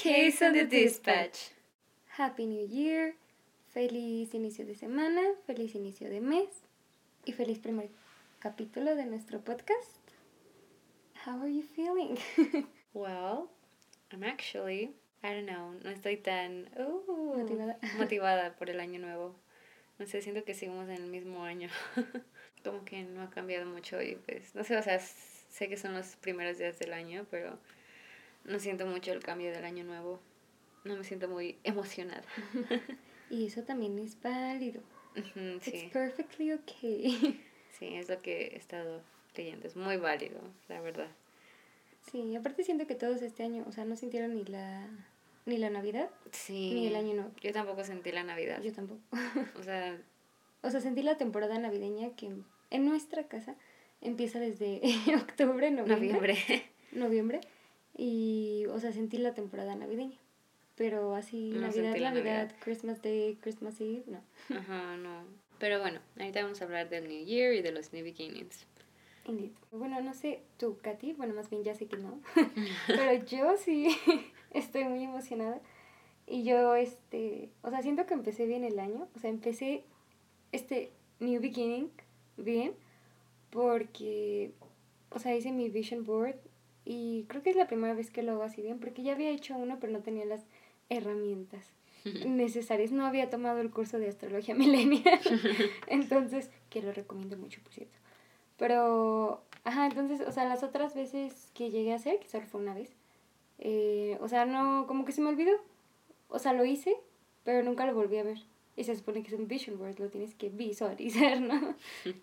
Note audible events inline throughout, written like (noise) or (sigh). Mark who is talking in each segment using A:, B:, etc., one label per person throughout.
A: Case on the Dispatch.
B: Happy New Year, feliz inicio de semana, feliz inicio de mes y feliz primer capítulo de nuestro podcast. How are you feeling? (laughs)
A: Well, I'm actually, I don't know, no estoy tan uh,
B: Motivada. (laughs)
A: motivada por el año nuevo. No sé, siento que seguimos en el mismo año. (laughs) Como que no ha cambiado mucho y pues, no sé, o sea, sé que son los primeros días del año, pero no siento mucho el cambio del año nuevo. No me siento muy (laughs) emocionada.
B: y eso también es válido.
A: Ujú,
B: It's
A: sí,
B: perfectly okay.
A: sí, es lo que he estado leyendo. Es muy válido, la verdad.
B: Sí, aparte siento que todos este año, o sea, no sintieron ni la ni la Navidad
A: Sí.
B: ni el año nuevo.
A: Yo tampoco sentí la Navidad.
B: Yo tampoco.
A: O sea, (laughs)
B: O sea, sentí la temporada navideña que en nuestra casa empieza desde (laughs) octubre, noviembre.
A: noviembre.
B: noviembre y o sea sentí la temporada navideña pero así
A: No
B: navidad Navidad. Christmas Day Christmas Eve no
A: Ajá, no. Pero bueno, ahorita vamos a hablar del New Year y de los New Beginnings.
B: Indeed. bueno no sé tú Katy bueno más bien ya sé que no (laughs) pero yo sí (laughs) estoy muy emocionada y yo este o sea siento que empecé bien el año o sea empecé este new beginning bien porque o sea hice mi vision board y creo que es la primera vez que lo hago así bien porque ya había hecho uno pero no tenía las herramientas (laughs) necesarias no había tomado el curso de astrología (laughs) milenial (laughs) entonces que lo recomiendo mucho por cierto. Pero ajá entonces o sea las otras veces que llegué a hacer que solo fue una vez eh, o sea no como que se me olvidó. O sea lo hice pero nunca lo volví a ver. Y se supone que es un vision board lo tienes que visualizar no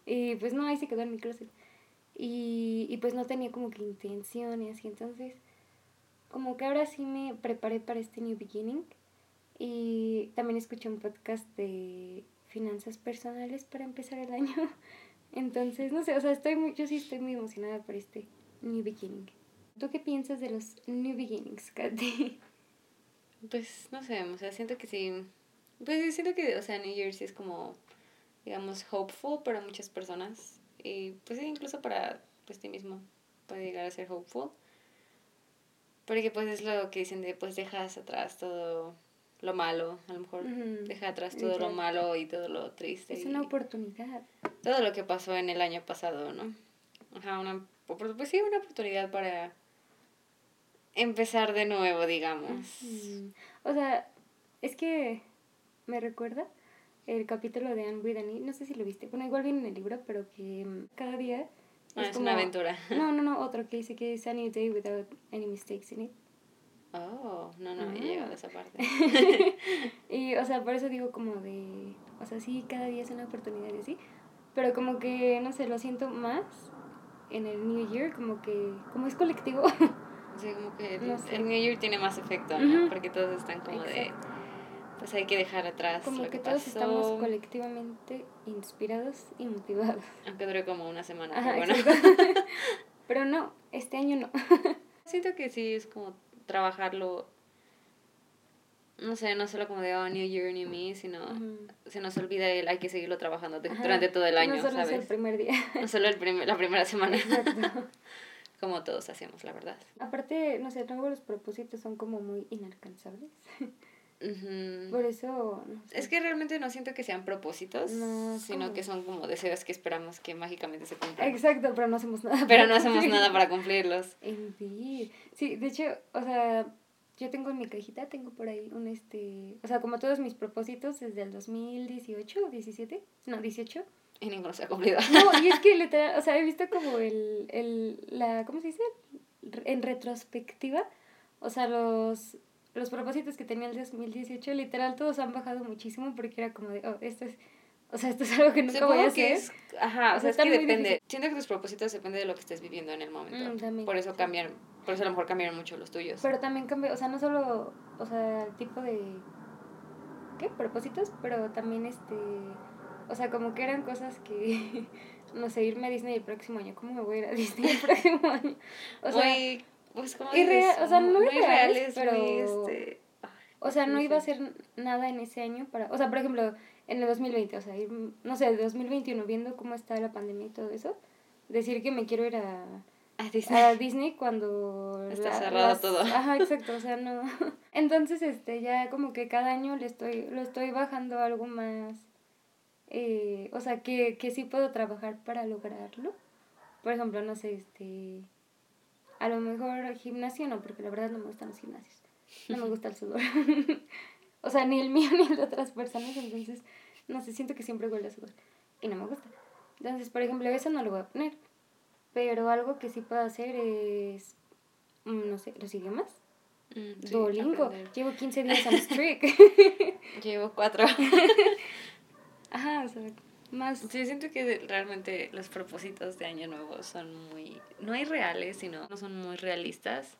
B: y pues no ahí se quedó en mi closet y, y pues no tenía como que intención y entonces como que ahora sí me preparé para este new beginning y también escuché un podcast de finanzas personales para empezar el año (laughs) entonces no sé o sea estoy muy yo sí estoy muy emocionada por este new beginning ¿tú qué piensas de los new beginnings Katy? (laughs)
A: Pues no sé, o sea, siento que sí. Pues siento que, o sea, New Year sí es como, digamos, hopeful para muchas personas. Y pues sí, incluso para pues ti mismo puede llegar a ser hopeful. Porque pues es lo que dicen de, pues dejas atrás todo lo malo, a lo mejor
B: Ujú,
A: deja atrás todo lo
B: literal.
A: malo y todo lo triste.
B: es una oportunidad
A: todo lo que pasó en el año pasado, ¿no? Ajá, una, pues sí, una oportunidad para empezar de nuevo, digamos.
B: Mm, O sea, es que me recuerda el capítulo de Anne with an E, no sé si lo viste, bueno, igual viene en el libro, pero que mm, cada día
A: Ah, es una aventura. (laughs)
B: No, no, no, (laughs) otro que dice que es a new day without any mistakes in it.
A: Oh, no, no he
B: Ah.
A: llegado a esa parte. (laughs)
B: Y, o sea, por eso digo como de, o sea, sí, cada día es una oportunidad y así, pero como que, no sé, lo siento más en el New Year, como que, como es colectivo.
A: Sí, como que el,
B: No sé.
A: el New Year tiene más efecto, ¿no?
B: Ujú.
A: Porque todos están como de,
B: Exacto.
A: Pues hay que dejar atrás
B: Como
A: lo
B: que
A: que,
B: todos
A: pasó,
B: estamos colectivamente inspirados y motivados.
A: aunque dure como una semana,
B: Ajá,
A: pero bueno. (laughs)
B: Pero no, este año no. (laughs)
A: Siento que sí es como trabajarlo, no sé, no solo como de, oh, New Year, New Me, sino
B: Ujú.
A: se nos olvida el, hay que seguirlo trabajando
B: Ajá.
A: durante todo el año,
B: no solo es el
A: ¿sabes?
B: primer día. (laughs)
A: No solo el prim- la primera semana,
B: Exacto.
A: como todos hacemos, la verdad.
B: Aparte, no sé, luego los propósitos son como muy inalcanzables. Por eso, no sé.
A: Es que realmente no siento que sean propósitos,
B: No,
A: sino que son como deseos que esperamos que mágicamente se cumplan.
B: Exacto, pero no hacemos nada.
A: Pero no hacemos nada para cumplirlos.
B: Indeed. Sí, de hecho, o sea, yo tengo en mi cajita, tengo por ahí un este, o sea, como todos mis propósitos desde el 2018 o 17, no, 18.
A: Y ninguno se ha cumplido.
B: No, y es que (laughs) literal, o sea, he visto como el, el, la, ¿cómo se dice? En retrospectiva, o sea, los, los propósitos que tenía el 2018, literal, todos han bajado muchísimo porque era como de, oh, esto es, o sea, esto es algo que nunca voy a
A: Supongo que
B: hacer.
A: es, ajá, o
B: O
A: sea,
B: sea,
A: es que depende.
B: difícil.
A: Siento que tus propósitos depende de lo que estés viviendo en el momento.
B: Mm, también,
A: por eso
B: sí.
A: cambian, por eso a lo mejor cambiaron mucho los tuyos.
B: Pero también cambia, o sea, no solo, o sea, el tipo de, ¿qué? Propósitos, pero también este, o sea, como que eran cosas que, (laughs) no sé, irme a Disney el próximo año, ¿cómo me voy a ir a Disney el (laughs) próximo año? O sea,
A: muy, pues como
B: irreal- o sea, no
A: muy
B: irreales,
A: reales, muy,
B: pero-
A: este, ay,
B: o sea, no iba a hacer nada en ese año para, o sea, por ejemplo, en el 2020, o sea, ir, no sé, el 2021, viendo cómo está la pandemia y todo eso, decir que me quiero ir a
A: A Disney.
B: a (laughs) Disney cuando
A: Está
B: la-
A: cerrado
B: las-
A: todo. (laughs)
B: Ajá, (laughs) exacto, o sea, no. Entonces, este, ya como que cada año le estoy, lo estoy bajando algo más, eh, o sea, que, que sí puedo trabajar para lograrlo. Por ejemplo, no sé, este, a lo mejor gimnasio no, porque la verdad no me gustan los gimnasios. No me (laughs) gusta el sudor. (laughs) o sea, ni el mío (laughs) ni el de otras personas, entonces, no sé, siento que siempre huele a sudor. Y no me gusta. Entonces, por ejemplo, eso no lo voy a poner. Pero algo que sí puedo hacer es, mm, no sé, los idiomas.
A: Mm, sí,
B: Duolingo. Llevo 15 días on streak.
A: Llevo cuatro.
B: Ajá, o sea, más...
A: Sí, siento que realmente los propósitos de Año Nuevo son muy, no irreales, sino no son muy realistas.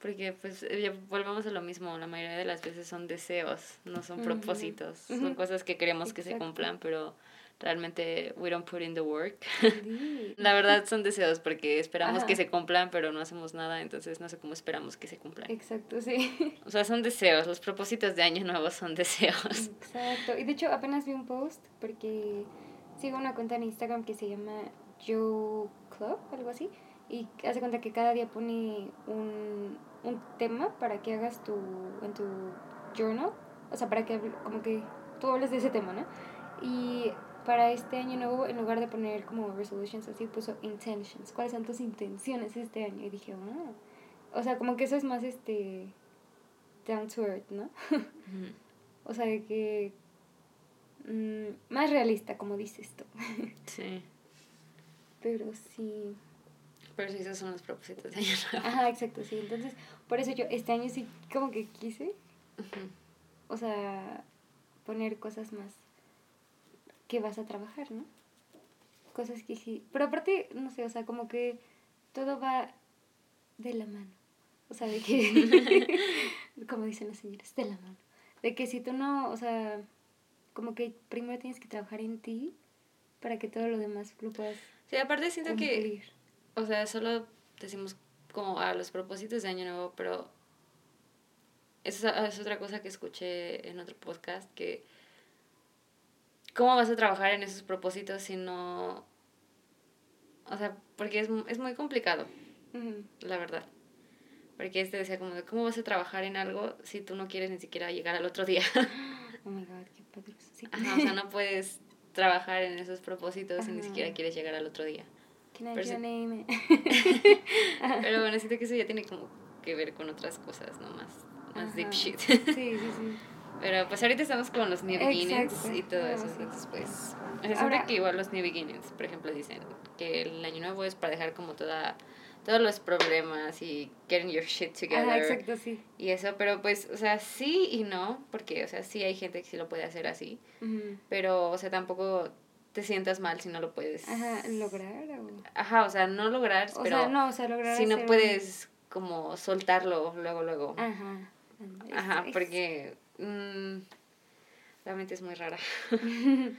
A: Porque pues ya volvemos a lo mismo, la mayoría de las veces son deseos, no son propósitos. Son cosas que queremos que se cumplan, pero realmente we don't put in the work.
B: Sí. (laughs)
A: La verdad son deseos porque esperamos
B: Ajá.
A: que se cumplan, pero no hacemos nada, entonces no sé cómo esperamos que se cumplan.
B: Exacto, sí.
A: O sea, son deseos, los propósitos de Año Nuevo son deseos.
B: Exacto. Y de hecho apenas vi un post porque sigo una cuenta en Instagram que se llama Joe Club, algo así. Y hace cuenta que cada día pone un, un tema para que hagas tu, en tu journal. O sea, para que como que tú hables de ese tema, ¿no? Y para este año nuevo, en lugar de poner como resolutions así, puso intentions. ¿Cuáles son tus intenciones este año? Y dije, ah. O sea, como que eso es más este down to earth, ¿no? (laughs) O sea, de que mm, más realista, como dices tú. (laughs)
A: Sí,
B: Pero sí.
A: pero sí, esos son los propósitos de Año Nuevo.
B: Ajá, exacto, sí. Entonces, por eso yo este año sí como que quise, o sea, poner cosas más que vas a trabajar, ¿no? Cosas que sí. Pero aparte, no sé, o sea, como que todo va de la mano. O sea, de que, (laughs) como dicen las señoras, de la mano. De que si tú no, o sea, como que primero tienes que trabajar en ti para que todo lo demás lo puedas
A: Sí, aparte siento que, o sea, solo decimos como a los propósitos de Año Nuevo, pero eso es, es otra cosa que escuché en otro podcast, que cómo vas a trabajar en esos propósitos si no, o sea, porque es, es muy complicado, la verdad. Porque este decía como de cómo vas a trabajar en algo si tú no quieres ni siquiera llegar al otro día. (gasps)
B: Oh my god, qué poderoso. Sí.
A: Ajá, o sea, no puedes trabajar en esos propósitos si ni siquiera quieres llegar al otro día.
B: Can I
A: pero sí-
B: name?
A: Pero bueno, siento que eso ya tiene como que ver con otras cosas, ¿no? Más, más deep shit.
B: Sí, sí, sí.
A: Pero pues ahorita estamos con los new beginnings
B: Exacto.
A: y todo eso. Entonces, pues. O sea, siento
B: Ahora-
A: que igual los new beginnings, por ejemplo, dicen que el año nuevo es para dejar como toda todos los problemas y getting your shit together
B: Ajá, exacto, sí.
A: y eso, pero pues, o sea, sí y no, porque, o sea, sí hay gente que sí lo puede hacer así,
B: Ujú.
A: pero, o sea, tampoco te sientas mal si no lo puedes.
B: Ajá, lograr o...
A: Ajá, o sea, no lograr,
B: O
A: pero
B: sea, no, o sea, lograr
A: si no
B: hacer un-
A: puedes como soltarlo luego, luego.
B: Ajá.
A: Ajá, porque mm, la mente es muy rara. (laughs)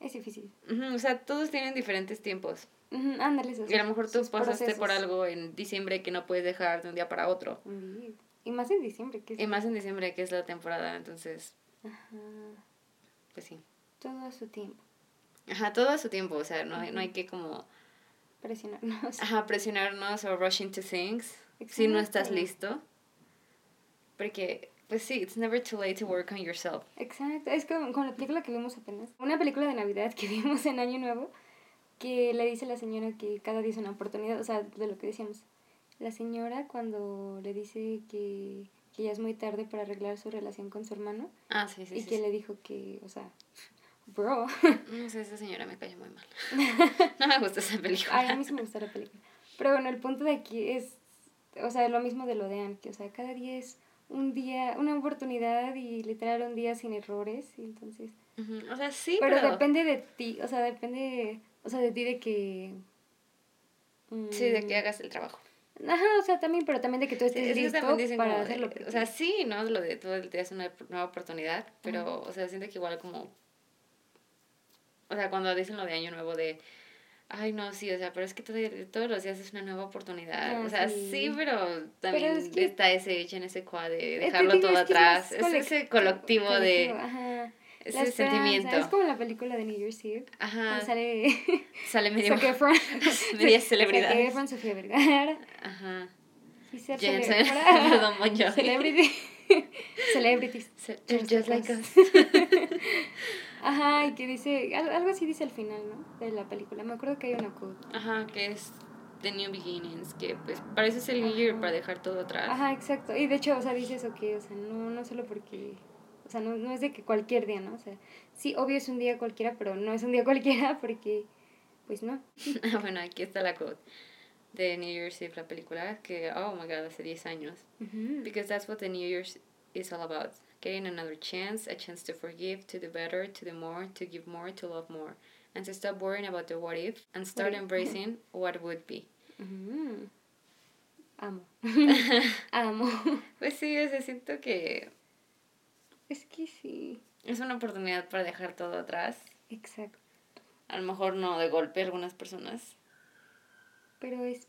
B: Es difícil.
A: O sea, todos tienen diferentes tiempos.
B: Ujú, Ándale, esos
A: Y a lo mejor tú pasaste por
B: procesos.
A: algo en diciembre que no puedes dejar de un día para otro.
B: Y más en diciembre, que es...
A: Y más en diciembre, que es la temporada, entonces,
B: Ajá.
A: pues sí.
B: Todo a su tiempo.
A: Ajá, todo a su tiempo, o sea, no, hay- no hay que como,
B: Presionarnos.
A: ajá, presionarnos o rush into things si no estás listo. Porque, pues sí, it's never too late to work on yourself.
B: Exacto, es como con la película que vimos apenas. Una película de Navidad que (laughs) vimos en Año Nuevo, que le dice la señora que cada día es una oportunidad, o sea, de lo que decíamos. La señora cuando le dice que, que ya es muy tarde para arreglar su relación con su hermano
A: Ah, sí, sí,
B: y
A: sí.
B: que
A: sí.
B: le dijo que, o sea, (laughs) bro,
A: No sé, esa señora me cayó muy mal. (laughs) no me gusta esa película.
B: ay, a mí sí me gusta la película. Pero bueno, el punto de aquí es, o sea, lo mismo de lo de Anne, que, o sea, cada día es un día, una oportunidad y literal un día sin errores, y entonces...
A: O sea, sí,
B: pero,
A: pero...
B: depende de ti, o sea, depende, o sea, de ti de que...
A: Sí, de
B: mm,
A: que hagas el trabajo.
B: Ajá, o sea, también, pero también de que tú estés listo para
A: como
B: hacerlo.
A: o sea, sí, ¿no? Lo de todo el día es una nueva oportunidad, pero, o sea, siento que igual como... O sea, cuando dicen lo de año nuevo de... Ay, no, sí, o sea, pero es que todo- todos los días es una nueva oportunidad.
B: Ah,
A: o sea,
B: sí.
A: sí, pero también
B: es que-
A: está ese hecho en ese cuadro de dejarlo todo atrás. Es, ese
B: colec-
A: colectivo de...
B: Ajá.
A: ese
B: La
A: sentimiento.
B: Es como la película de New Year's Eve.
A: Ajá.
B: Sale (laughs)
A: Sale medio.
B: Zac (laughs) Efron.
A: media
B: Zac
A: celebridad.
B: Efron, Sofía Vergara.
A: Ajá.
B: Y ser
A: Jensen.
B: celebridad.
A: Perdón, Bon Jovi.
B: Celebrity. (laughs) Celebrities.
A: Just like us.
B: Ajá, y que dice, al- algo así dice al final, ¿no? De la película. Me acuerdo que hay una quote.
A: Ajá, que es The New Beginnings, que pues parece ser el New Year
B: Ajá.
A: para dejar todo atrás.
B: Ajá, exacto. Y de hecho, o sea, dice eso que, o sea, no, no solo porque, o sea, no, no es de que cualquier día, ¿no? O sea, sí, obvio es un día cualquiera, pero no es un día (laughs) cualquiera porque, pues no. (laughs)
A: Ah, bueno, aquí está la quote de New Year's Eve, la película, que, oh my god, hace 10 años.
B: Ujú.
A: Because that's what the New Year's is all about. Getting another chance, a chance to forgive, to do better, to do more, to give more, to love more. And to stop worrying about the what if and start embracing what would be.
B: Ujú. Amo. (laughs) Amo.
A: Pues sí, o sea, siento que
B: Es que sí.
A: es una oportunidad para dejar todo atrás.
B: Exacto.
A: A lo mejor no de golpe algunas personas.
B: Pero es,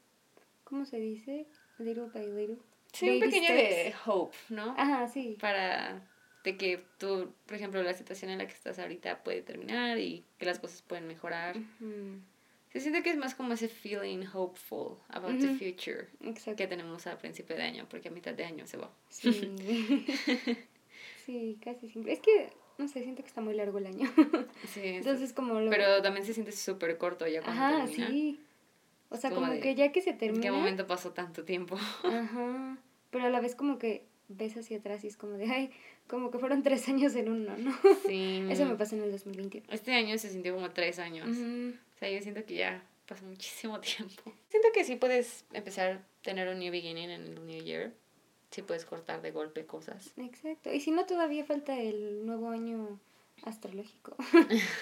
B: ¿cómo se dice? Little by little.
A: Sí, un pequeño
B: steps.
A: de hope, ¿no?
B: Ajá, sí.
A: Para de que tú, por ejemplo, la situación en la que estás ahorita puede terminar y que las cosas pueden mejorar.
B: Ujú.
A: Se siente que es más como ese feeling hopeful about the future
B: Exacto.
A: que tenemos a principio de año, porque a mitad de año se va.
B: Sí. (laughs) sí, casi siempre. Es que, no sé, siento que está muy largo el año.
A: Sí,
B: Entonces, como lo.
A: pero también se siente súper corto ya cuando
B: Ajá,
A: termina.
B: sí. O sea,
A: como
B: como,
A: de,
B: que ya que se
A: ¿En
B: termina.
A: qué momento pasó tanto tiempo?
B: Ajá. Pero a la vez, como que ves hacia atrás y es como de, ay, como que fueron (laughs) tres años en uno, ¿no?
A: Sí. (laughs)
B: Eso me pasó en el 2021.
A: Este año se sintió como tres años.
B: Ujú.
A: O sea, yo siento que ya pasó muchísimo (laughs) tiempo. Siento que sí puedes empezar a tener un new beginning en el new year. Sí puedes cortar de golpe cosas.
B: Exacto. Y si no, todavía falta el nuevo año astrológico,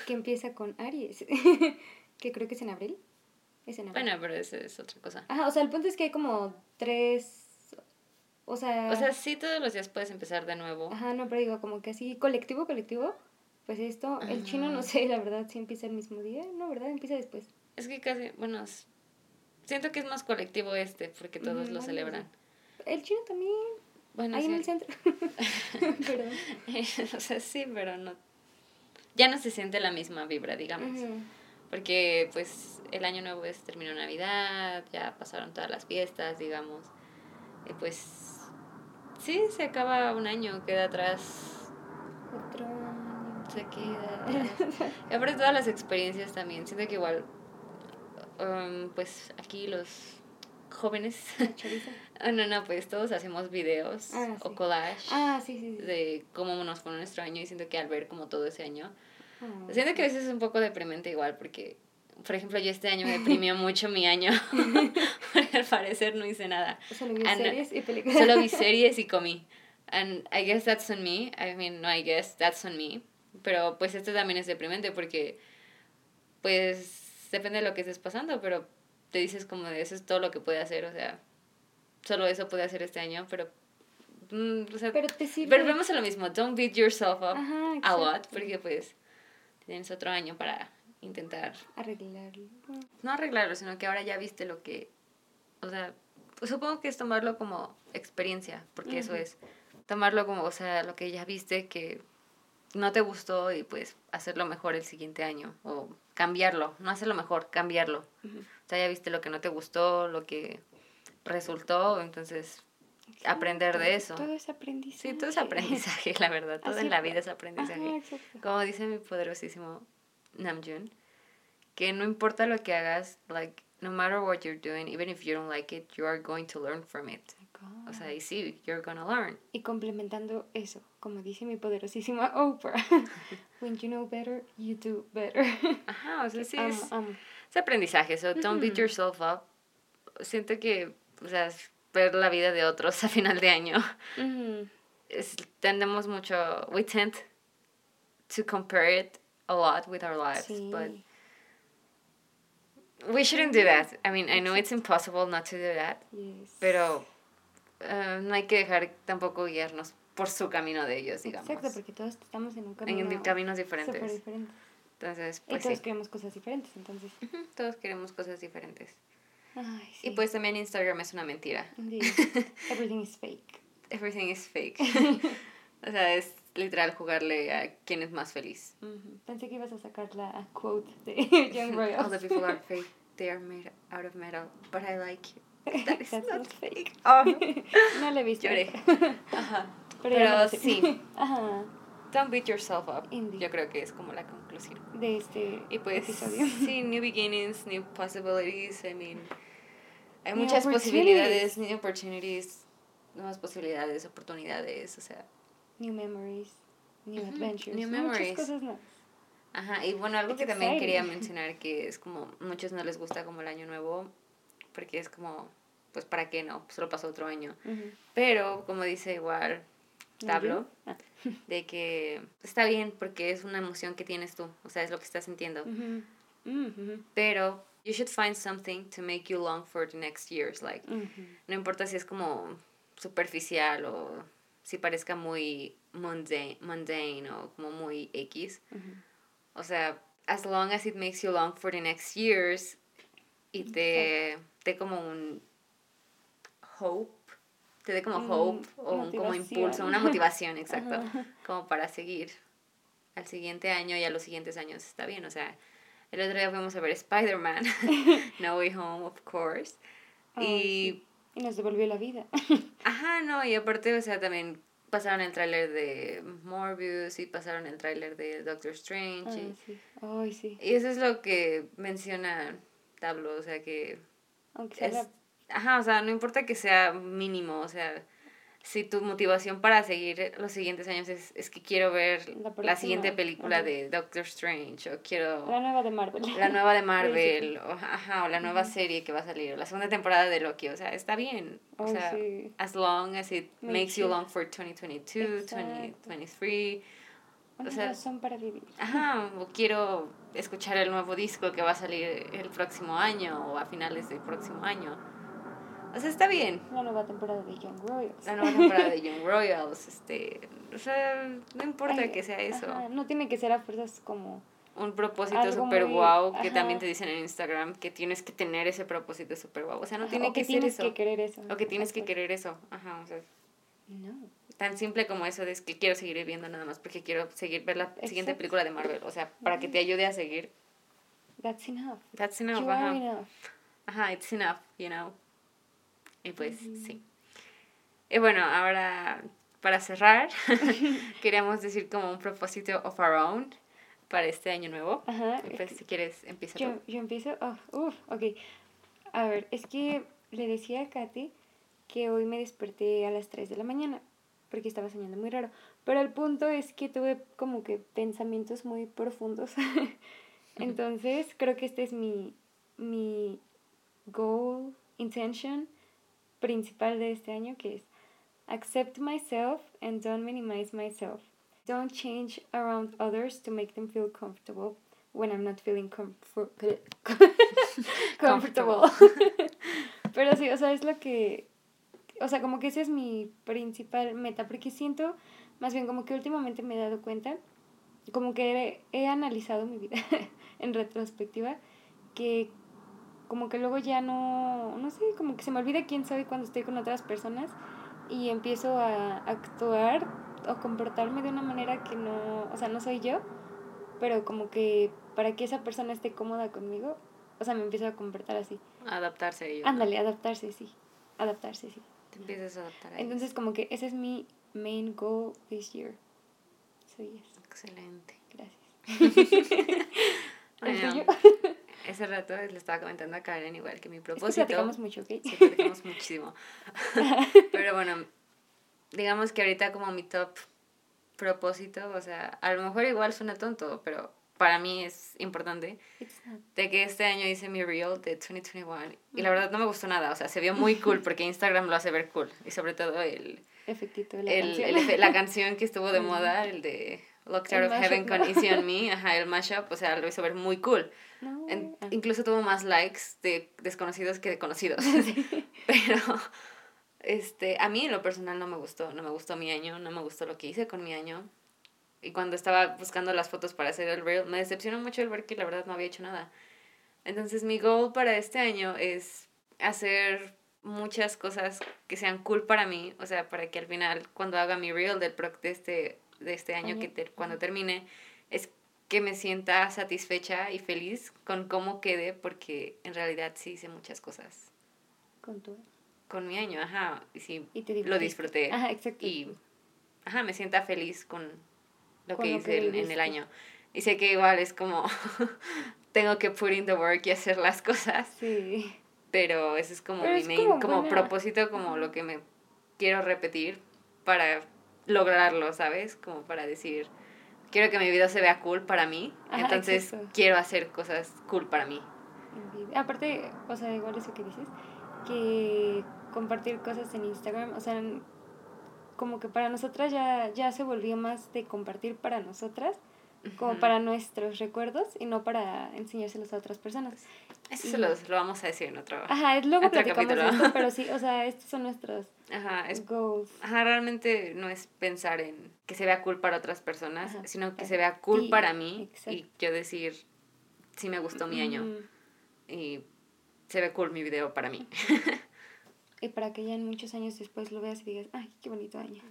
B: que empieza con Aries, que creo que es en abril.
A: Bueno, pero eso es otra cosa.
B: Ajá, o sea, el punto es que hay como tres, o sea...
A: O sea, sí todos los días puedes empezar de nuevo.
B: Ajá, no, pero digo, como que así, colectivo, colectivo, pues esto, el chino, no sé, la verdad, si empieza el mismo día, no, ¿verdad? Empieza después.
A: Es que casi, bueno, siento que es más colectivo este, porque todos lo celebran.
B: El chino también,
A: Bueno,
B: ahí
A: sí.
B: en el centro. (laughs) Perdón. (laughs)
A: o sea, sí, pero no. Ya no se siente la misma vibra, digamos. Porque, pues, el año nuevo es terminó Navidad, ya pasaron todas las fiestas, digamos. Y pues, sí, se acaba un año, queda atrás,
B: Otro año.
A: se queda atrás. Y aparte todas las experiencias también, siento que igual, um, pues, aquí los jóvenes, (laughs) ah, no, no, pues todos hacemos videos
B: Ah,
A: o collage
B: Ah, sí, sí.
A: de cómo nos fue nuestro año y siento que al ver como todo ese año,
B: Ah,
A: siento que a veces es un poco deprimente igual porque, por ejemplo, yo este año me deprimió (laughs) mucho mi año porque (laughs) al parecer no hice nada.
B: Solo vi series y películas.
A: Solo vi (laughs) series y comí. And I guess that's on me. I mean, no, I guess that's on me. Pero pues esto también es deprimente porque, pues, depende de lo que estés pasando, pero te dices como de eso es todo lo que puede hacer, o sea, solo eso puede hacer este año, pero, mm, o sea,
B: Pero te sirve.
A: pero vemos a lo mismo, don't beat yourself up
B: Ajá,
A: a lot, porque pues tienes otro año para intentar,
B: Arreglarlo.
A: no arreglarlo, sino que ahora ya viste lo que, o sea, pues, supongo que es tomarlo como experiencia, porque eso es, tomarlo como, o sea, lo que ya viste que no te gustó y pues hacerlo mejor el siguiente año, o cambiarlo, no hacerlo mejor, cambiarlo. O sea, ya viste lo que no te gustó, lo que resultó, entonces aprender de eso.
B: Todo es aprendizaje.
A: Sí, todo es aprendizaje, la verdad. Todo
B: Así
A: en la vida es aprendizaje.
B: Ajá.
A: Como dice mi poderosísimo Namjoon, que no importa lo que hagas, like, no matter what you're doing, even if you don't like it, you are going to learn from it. O sea, y sí, you're gonna learn.
B: Y complementando eso, como dice mi poderosísima (laughs) Oprah, when you know better, you do better.
A: Ajá, o sea, sí, es,
B: amo.
A: es aprendizaje. So, don't beat
B: Ujú.
A: yourself up. Siento que, o sea, ver la vida de otros a final de año. Es, tendemos mucho, we tend to compare it a lot with our lives,
B: Sí.
A: but we shouldn't do that. I mean, I know it's impossible not to do that,
B: Yes.
A: pero eh, no hay que dejar tampoco guiarnos por su camino de ellos, digamos.
B: Exacto, porque todos estamos en un camino.
A: en caminos diferentes.
B: diferente.
A: Entonces,
B: Y
A: pues
B: todos
A: sí.
B: queremos cosas diferentes, entonces.
A: Todos queremos cosas diferentes.
B: Ay, sí.
A: Y pues también Instagram es una mentira.
B: Indeed. (laughs) Everything is fake.
A: Everything is fake. (laughs) o sea, es literal jugarle a quién es más feliz.
B: Pensé que ibas a sacar la quote de (laughs) Young
A: All
B: Royals.
A: the people are fake. They are made out of metal, but I like you. That is
B: That's
A: not
B: not fake.
A: Oh,
B: No le he visto.
A: lloré. Ajá.
B: Pero,
A: Pero
B: sé.
A: sí.
B: Ajá.
A: Don't beat yourself up.
B: Indeed.
A: Yo creo que es como la conclusión.
B: De este
A: Y pues,
B: episodio. (laughs)
A: sí, new beginnings, new possibilities. I mean, hay
B: New
A: muchas posibilidades, new opportunities, nuevas posibilidades, oportunidades, o sea.
B: New memories. New adventures.
A: new
B: Muchas
A: memories.
B: cosas nuevas.
A: Ajá, y bueno, algo
B: It's
A: que también quería (laughs) mencionar que es como, muchos no les gusta como el año nuevo, porque es como, pues, ¿para qué no? Solo pasó otro año. Pero, como dice igual
B: ¿No
A: Tablo?
B: Ah.
A: de que está bien porque es una emoción que tienes tú, o sea, es lo que estás sintiendo. Pero you should find something to make you long for the next years, like no importa si es como superficial o si parezca muy mundane, mundane o como muy X, o sea, as long as it makes you long for the next years y te dé como un hope, te dé como
B: Mm,
A: hope o un como impulso, una (laughs) motivación, exacto,
B: Ajá.
A: como para seguir al siguiente año y a los siguientes años está bien, o sea, el otro día fuimos a ver Spider-Man, (laughs) No Way Home, of course, y
B: sí. Y nos devolvió la vida. (laughs)
A: Ajá, no, y aparte, o sea, también pasaron el tráiler de Morbius y pasaron el tráiler de Doctor Strange.
B: Ay,
A: y,
B: sí. Ay, sí.
A: y eso es lo que menciona Tablo, o sea, que
B: Aunque sea
A: es...
B: la-
A: Ajá, o sea, no importa que sea mínimo, o sea, si tu motivación para seguir los siguientes años es, es que quiero ver
B: La
A: siguiente película
B: ajá.
A: de Doctor Strange o quiero...
B: la nueva de Marvel.
A: La nueva de (laughs) Marvel, o, ajá, o la nueva serie que va a salir, o la segunda temporada de Loki, o sea, está bien. O sea,
B: sí.
A: as long as it
B: Makes
A: makes you
B: you-
A: long for 2022,
B: Exacto.
A: 2023.
B: Una
A: o sea-
B: razón para vivir.
A: Ajá, o quiero escuchar el nuevo disco que va a salir el próximo año o a finales del próximo año. O sea, está bien.
B: La nueva temporada de Young Royals.
A: La nueva temporada de (laughs) Young Royals, este, o sea, no importa
B: Ay,
A: que sea eso.
B: ajá, no tiene que ser a fuerzas como...
A: Un propósito
B: muy-
A: guau que también te dicen en Instagram que tienes que tener ese propósito super guau. O sea, no
B: ajá,
A: tiene
B: o
A: que, ser eso.
B: que querer eso.
A: o que tienes que querer eso. Ajá, o sea,
B: No.
A: tan simple como eso de es que quiero seguir viviendo nada más porque quiero seguir ver la siguiente
B: Exacto.
A: película de Marvel. O sea, para que te ayude a seguir.
B: That's enough.
A: That's enough,
B: you
A: ajá.
B: are enough.
A: Ajá, it's enough, you know. Y pues, sí. Y bueno, ahora para cerrar, (laughs) (laughs) queríamos decir como un propósito of our own para este año nuevo.
B: Ajá.
A: Y pues, si quieres, empieza
B: Yo,
A: tú.
B: yo empiezo. Oh, uf, ok. A ver, es que le decía a Katy que hoy me desperté a las 3 de la mañana porque estaba soñando muy raro. Pero el punto es que tuve como que pensamientos muy profundos. (laughs) Entonces, creo que este es mi, mi goal, intention principal de este año, que es accept myself and don't minimize myself. Don't change around others to make them feel comfortable when I'm not feeling comfor- (laughs) comfortable. (laughs) Pero sí, o sea, es lo que, o sea, como que esa es mi principal meta, porque siento, más bien como que últimamente me he dado cuenta, como que he, he analizado mi vida (laughs) en retrospectiva, que como que luego ya no, no sé, como que se me olvida quién soy cuando estoy con otras personas y empiezo a actuar o comportarme de una manera que no, o sea, no soy yo, pero como que para que esa persona esté cómoda conmigo, o sea, me empiezo a comportar así.
A: Adaptarse a ello. ¿no?
B: Ándale, adaptarse, sí. Adaptarse, sí.
A: Te empiezas a adaptar a ello.
B: Entonces, como que ese es mi main goal this year. So, yes.
A: Excelente.
B: Gracias. (laughs) (laughs)
A: Ese rato le estaba comentando a Karen igual que mi
B: Es que
A: propósito.
B: platicamos mucho, ¿ok?
A: Sí, platicamos muchísimo. (laughs) Pero bueno, digamos que ahorita como mi top propósito, o sea, a lo mejor igual suena tonto, pero para mí es importante, de que este año hice mi reel de 2021 y la verdad no me gustó nada, o sea, se vio muy cool (laughs) porque Instagram lo hace ver cool y sobre todo el,
B: Efectito de la
A: el,
B: canción.
A: el la (laughs) canción que estuvo de moda, el de Locked Out of Heaven con
B: ¿no?
A: Easy on (laughs) Me, ajá, el mashup, o sea, lo hizo ver muy cool.
B: No,
A: En- incluso tuvo más likes de desconocidos que de conocidos. (laughs) (laughs) Pero este, a mí en lo personal no me gustó, no me gustó mi año, no me gustó lo que hice con mi año. Y cuando estaba buscando las fotos para hacer el reel, me decepcionó mucho el ver que la verdad no había hecho nada. Entonces mi goal para este año es hacer muchas cosas que sean cool para mí, o sea, para que al final cuando haga mi reel del pro de este de este año, que ter- cuando termine, es que me sienta satisfecha y feliz con cómo quede, porque en realidad sí hice muchas cosas
B: Con tu...
A: con mi año, ajá, y sí,
B: Y te
A: lo disfruté.
B: Ajá, exacto.
A: Y, ajá, me sienta feliz con lo
B: Con
A: que
B: lo
A: hice
B: que
A: en- el año. Y sé que igual es como, (laughs) tengo que put in the work y hacer las cosas,
B: Sí.
A: pero ese es como
B: Pero
A: mi
B: es
A: main,
B: como
A: propósito, como lo que me quiero repetir para lograrlo, ¿sabes? Como para decir, quiero que mi video se vea cool para mí,
B: Ajá,
A: entonces
B: exacto.
A: quiero hacer cosas cool para mí.
B: Aparte, o sea, igual eso que dices, que compartir cosas en Instagram, o sea, como que para nosotras ya, ya se volvió más de compartir para nosotras, como para nuestros recuerdos y no para enseñárselos a otras personas.
A: Eso
B: y-
A: se los, lo vamos a decir en otro.
B: Ajá, es luego platicamos
A: capítulo.
B: esto, pero (laughs) sí, o sea, estos son nuestros
A: Ajá, es
B: goals.
A: Ajá, realmente no es pensar en que se vea cool para otras personas,
B: Ajá,
A: sino que se vea cool para mí y
B: exacto.
A: yo decir, sí me gustó mi año y se ve cool mi video para mí.
B: Y para que ya en muchos años después lo veas y digas, ay, qué bonito año.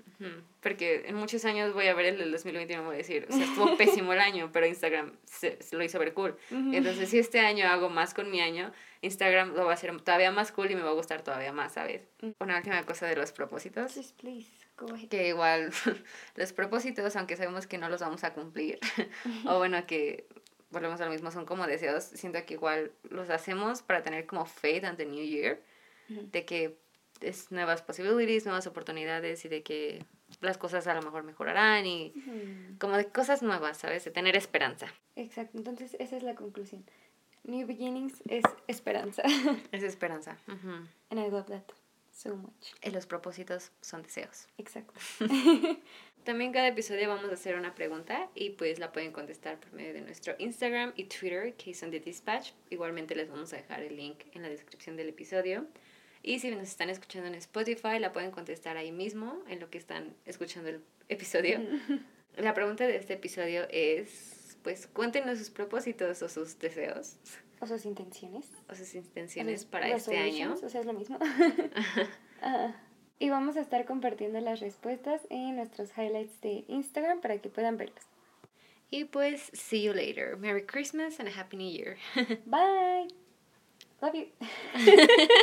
A: Porque en muchos años voy a ver el del 2021 y voy a decir, o sea, estuvo (laughs) pésimo el año, pero Instagram se, se lo hizo ver cool.
B: Ujú.
A: Entonces, si este año hago más con mi año, Instagram lo va a hacer todavía más cool y me va a gustar todavía más, ¿sabes?
B: Mm.
A: Una última cosa de los propósitos.
B: Just please, go ahead.
A: que igual (laughs) los propósitos, aunque sabemos que no los vamos a cumplir, (laughs) o bueno, que volvemos a lo mismo, son como deseos, siento que igual los hacemos para tener como faith on the new year, De que es nuevas posibilidades, nuevas oportunidades y de que las cosas a lo mejor mejorarán y
B: Ujú.
A: como de cosas nuevas, ¿sabes? De tener esperanza.
B: Exacto, entonces esa es la conclusión. New beginnings es esperanza. (laughs)
A: Es esperanza. ujú.
B: And I love that so much.
A: Y los propósitos son deseos.
B: Exacto. (laughs)
A: También cada episodio vamos a hacer una pregunta y pues la pueden contestar por medio de nuestro Instagram y Twitter, que son de Dispatch. Igualmente les vamos a dejar el link en la descripción del episodio. Y si nos están escuchando en Spotify, la pueden contestar ahí mismo, en lo que están escuchando el episodio. (laughs) La pregunta de este episodio es, pues cuéntenos sus propósitos o sus deseos
B: O sus intenciones.
A: o sus intenciones para este año.
B: O sea, es lo mismo. (laughs) Ajá. y vamos a estar compartiendo las respuestas en nuestros highlights de Instagram para que puedan verlos.
A: Y pues, see you later. Merry Christmas and a Happy New Year. (laughs)
B: Bye. Love you.